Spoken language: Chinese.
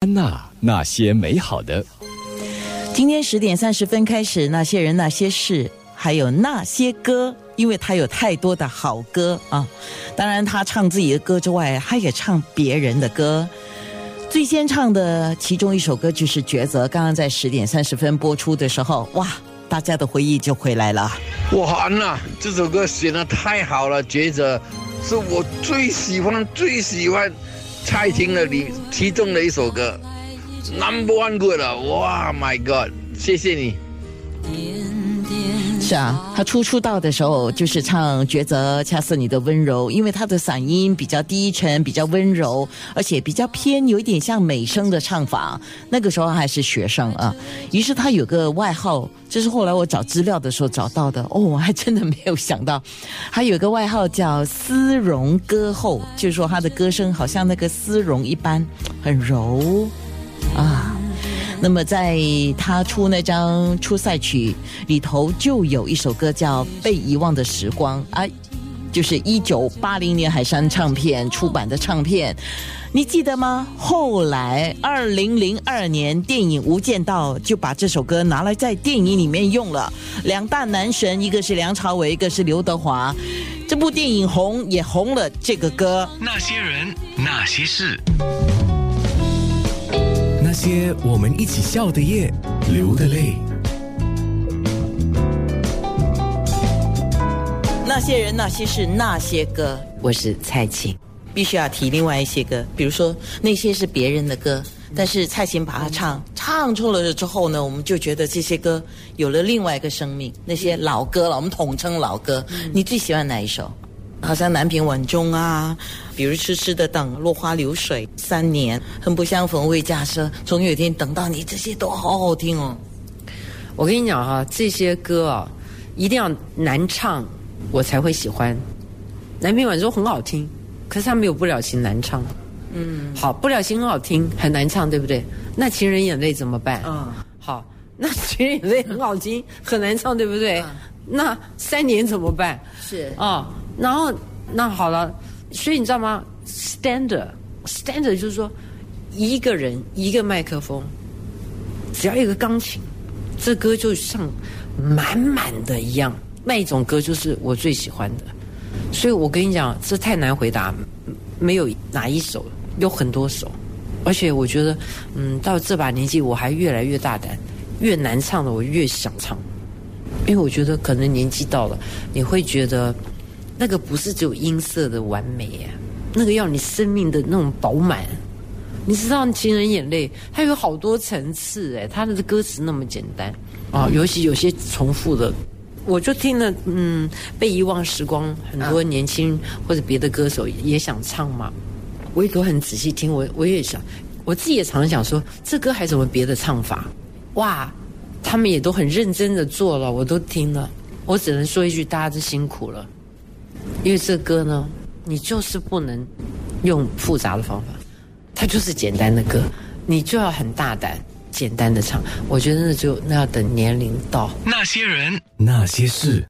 安娜那些美好的，今天十点三十分开始，那些人、那些事，还有那些歌，因为他有太多的好歌啊。当然，他唱自己的歌之外，他也唱别人的歌。最先唱的其中一首歌就是《抉择》，刚刚在十点三十分播出的时候，哇，大家的回忆就回来了。哇，安娜，这首歌写的太好了，《抉择》是我最喜欢、最喜欢。蔡琴的里其中的一首歌，Number One Good 了，哇，My God，谢谢你。是啊，他初出道的时候就是唱《抉择》，恰似你的温柔，因为他的嗓音比较低沉，比较温柔，而且比较偏有一点像美声的唱法。那个时候还是学生啊，于是他有个外号，这是后来我找资料的时候找到的。哦，我还真的没有想到，他有个外号叫“丝绒歌后”，就是说他的歌声好像那个丝绒一般，很柔啊。那么，在他出那张出赛曲里头，就有一首歌叫《被遗忘的时光》啊，就是一九八零年海山唱片出版的唱片，你记得吗？后来二零零二年电影《无间道》就把这首歌拿来在电影里面用了，两大男神，一个是梁朝伟，一个是刘德华，这部电影红也红了这个歌。那些人，那些事。那些我们一起笑的夜，流的泪。那些人，那些事，那些歌，我是蔡琴。必须要提另外一些歌，比如说那些是别人的歌，但是蔡琴把它唱唱出了之后呢，我们就觉得这些歌有了另外一个生命。那些老歌了，我们统称老歌。你最喜欢哪一首？好像南屏晚钟啊，比如痴痴的等，落花流水，三年，恨不相逢未嫁奢，总有一天等到你，这些都好好听哦。我跟你讲哈，这些歌啊，一定要难唱，我才会喜欢。南屏晚钟很好听，可是它没有不了情难唱。嗯，好，不了情很好听，很难唱，对不对？那情人眼泪怎么办？嗯，好，那情人眼泪很好听，很难唱，对不对？那三年怎么办？是啊。然后，那好了，所以你知道吗？Standard，Standard 就是说，一个人一个麦克风，只要一个钢琴，这歌就像满满的一样。那一种歌就是我最喜欢的。所以我跟你讲，这太难回答，没有哪一首，有很多首。而且我觉得，嗯，到这把年纪，我还越来越大胆，越难唱的我越想唱，因为我觉得可能年纪到了，你会觉得。那个不是只有音色的完美呀，那个要你生命的那种饱满。你知道《情人眼泪》它有好多层次哎，它的歌词那么简单啊，尤其有些重复的，我就听了嗯，被遗忘时光，很多年轻或者别的歌手也想唱嘛，我也都很仔细听，我我也想，我自己也常常想说，这歌还有什么别的唱法？哇，他们也都很认真的做了，我都听了，我只能说一句，大家都辛苦了。因为这歌呢，你就是不能用复杂的方法，它就是简单的歌，你就要很大胆、简单的唱。我觉得那就那要等年龄到。那些人，那些事。